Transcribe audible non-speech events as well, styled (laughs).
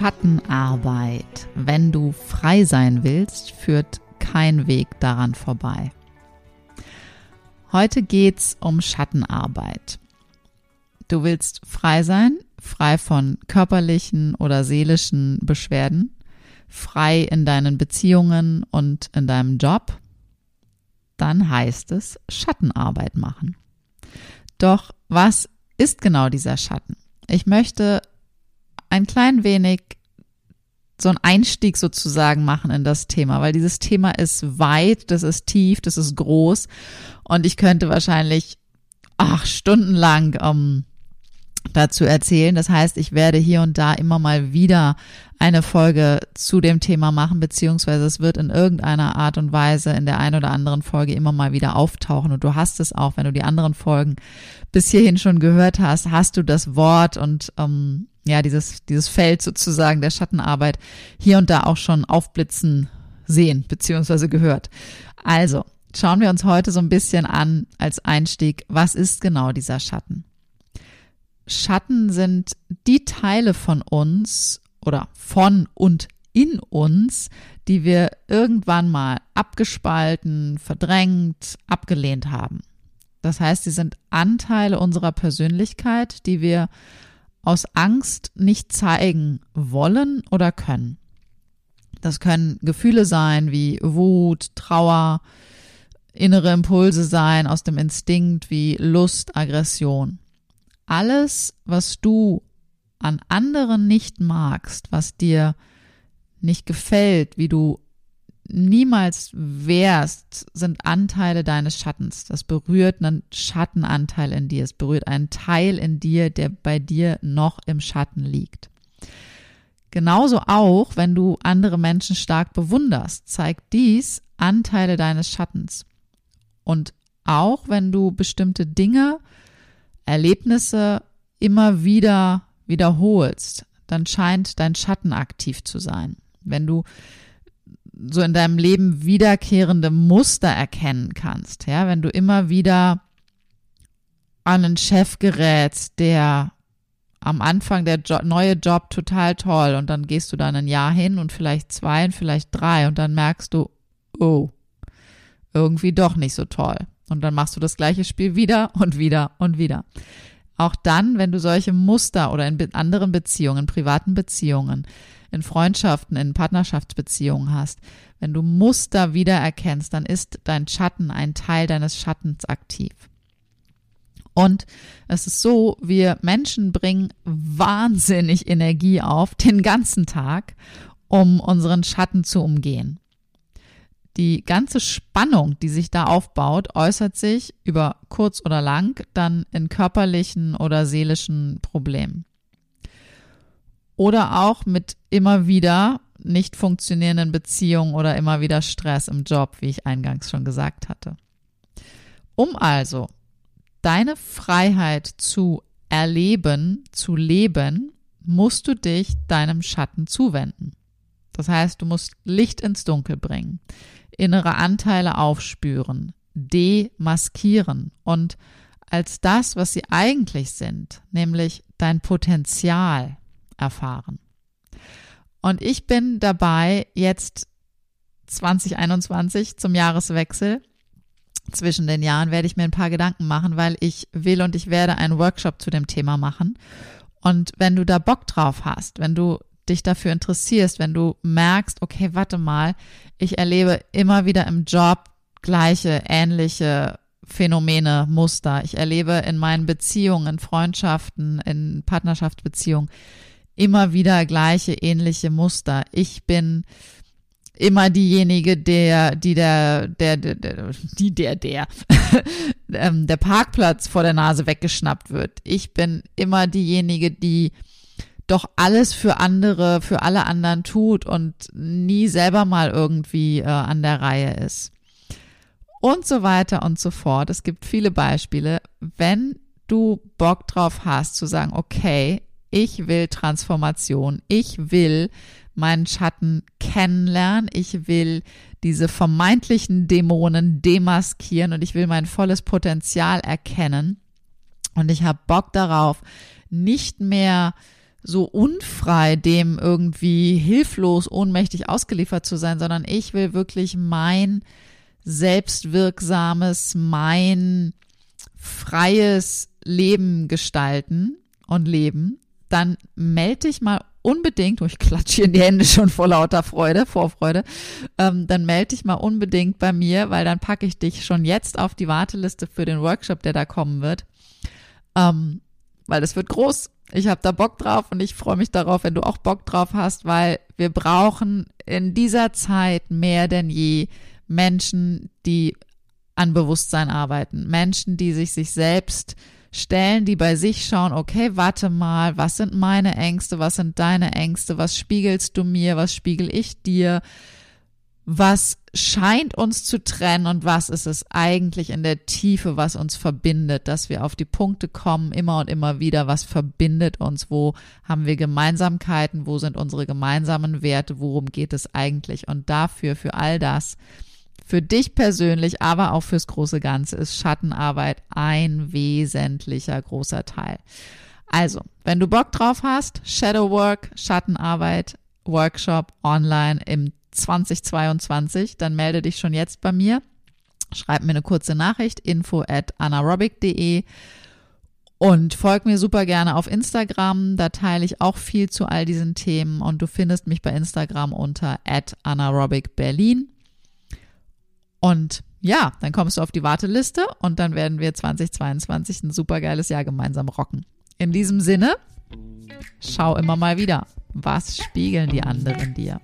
Schattenarbeit. Wenn du frei sein willst, führt kein Weg daran vorbei. Heute geht's um Schattenarbeit. Du willst frei sein, frei von körperlichen oder seelischen Beschwerden, frei in deinen Beziehungen und in deinem Job, dann heißt es Schattenarbeit machen. Doch was ist genau dieser Schatten? Ich möchte ein klein wenig so einen Einstieg sozusagen machen in das Thema, weil dieses Thema ist weit, das ist tief, das ist groß und ich könnte wahrscheinlich ach, stundenlang ähm, dazu erzählen. Das heißt, ich werde hier und da immer mal wieder eine Folge zu dem Thema machen, beziehungsweise es wird in irgendeiner Art und Weise in der einen oder anderen Folge immer mal wieder auftauchen. Und du hast es auch, wenn du die anderen Folgen bis hierhin schon gehört hast, hast du das Wort und ähm, ja, dieses, dieses Feld sozusagen der Schattenarbeit hier und da auch schon aufblitzen sehen, beziehungsweise gehört. Also, schauen wir uns heute so ein bisschen an als Einstieg, was ist genau dieser Schatten? Schatten sind die Teile von uns oder von und in uns, die wir irgendwann mal abgespalten, verdrängt, abgelehnt haben. Das heißt, sie sind Anteile unserer Persönlichkeit, die wir aus Angst nicht zeigen wollen oder können. Das können Gefühle sein wie Wut, Trauer, innere Impulse sein aus dem Instinkt wie Lust, Aggression alles, was du an anderen nicht magst, was dir nicht gefällt, wie du niemals wärst, sind Anteile deines Schattens. Das berührt einen Schattenanteil in dir. Es berührt einen Teil in dir, der bei dir noch im Schatten liegt. Genauso auch, wenn du andere Menschen stark bewunderst, zeigt dies Anteile deines Schattens. Und auch wenn du bestimmte Dinge Erlebnisse immer wieder wiederholst, dann scheint dein Schatten aktiv zu sein. Wenn du so in deinem Leben wiederkehrende Muster erkennen kannst, ja, wenn du immer wieder an einen Chef gerätst, der am Anfang der jo neue Job total toll und dann gehst du dann ein Jahr hin und vielleicht zwei und vielleicht drei und dann merkst du, oh, irgendwie doch nicht so toll. Und dann machst du das gleiche Spiel wieder und wieder und wieder. Auch dann, wenn du solche Muster oder in anderen Beziehungen, privaten Beziehungen, in Freundschaften, in Partnerschaftsbeziehungen hast, wenn du Muster wiedererkennst, dann ist dein Schatten ein Teil deines Schattens aktiv. Und es ist so, wir Menschen bringen wahnsinnig Energie auf den ganzen Tag, um unseren Schatten zu umgehen. Die ganze Spannung, die sich da aufbaut, äußert sich über kurz oder lang dann in körperlichen oder seelischen Problemen. Oder auch mit immer wieder nicht funktionierenden Beziehungen oder immer wieder Stress im Job, wie ich eingangs schon gesagt hatte. Um also deine Freiheit zu erleben, zu leben, musst du dich deinem Schatten zuwenden. Das heißt, du musst Licht ins Dunkel bringen innere Anteile aufspüren, demaskieren und als das, was sie eigentlich sind, nämlich dein Potenzial erfahren. Und ich bin dabei, jetzt 2021 zum Jahreswechsel, zwischen den Jahren werde ich mir ein paar Gedanken machen, weil ich will und ich werde einen Workshop zu dem Thema machen. Und wenn du da Bock drauf hast, wenn du dich dafür interessierst, wenn du merkst, okay, warte mal, ich erlebe immer wieder im Job gleiche, ähnliche Phänomene, Muster. Ich erlebe in meinen Beziehungen, in Freundschaften, in Partnerschaftsbeziehungen immer wieder gleiche, ähnliche Muster. Ich bin immer diejenige, der, die der, der, der, der der, der, (laughs) ähm, der Parkplatz vor der Nase weggeschnappt wird. Ich bin immer diejenige, die doch alles für andere, für alle anderen tut und nie selber mal irgendwie äh, an der Reihe ist. Und so weiter und so fort. Es gibt viele Beispiele. Wenn du Bock drauf hast zu sagen, okay, ich will Transformation, ich will meinen Schatten kennenlernen, ich will diese vermeintlichen Dämonen demaskieren und ich will mein volles Potenzial erkennen. Und ich habe Bock darauf, nicht mehr so unfrei dem irgendwie hilflos, ohnmächtig ausgeliefert zu sein, sondern ich will wirklich mein selbstwirksames, mein freies Leben gestalten und leben, dann melde dich mal unbedingt, oh, ich klatsche hier in die Hände schon vor lauter Freude, Vorfreude, ähm, dann melde dich mal unbedingt bei mir, weil dann packe ich dich schon jetzt auf die Warteliste für den Workshop, der da kommen wird. Ähm, weil das wird groß. Ich habe da Bock drauf und ich freue mich darauf, wenn du auch Bock drauf hast, weil wir brauchen in dieser Zeit mehr denn je Menschen, die an Bewusstsein arbeiten, Menschen, die sich sich selbst stellen, die bei sich schauen, okay, warte mal, was sind meine Ängste, was sind deine Ängste, was spiegelst du mir, was spiegel ich dir, was scheint uns zu trennen und was ist es eigentlich in der Tiefe, was uns verbindet, dass wir auf die Punkte kommen, immer und immer wieder, was verbindet uns, wo haben wir Gemeinsamkeiten, wo sind unsere gemeinsamen Werte, worum geht es eigentlich? Und dafür, für all das, für dich persönlich, aber auch fürs große Ganze ist Schattenarbeit ein wesentlicher großer Teil. Also, wenn du Bock drauf hast, Shadowwork, Schattenarbeit, Workshop online im 2022, dann melde dich schon jetzt bei mir. Schreib mir eine kurze Nachricht, info at anaerobic.de und folg mir super gerne auf Instagram. Da teile ich auch viel zu all diesen Themen und du findest mich bei Instagram unter at anaerobicberlin. Und ja, dann kommst du auf die Warteliste und dann werden wir 2022 ein super geiles Jahr gemeinsam rocken. In diesem Sinne, schau immer mal wieder, was spiegeln die anderen dir?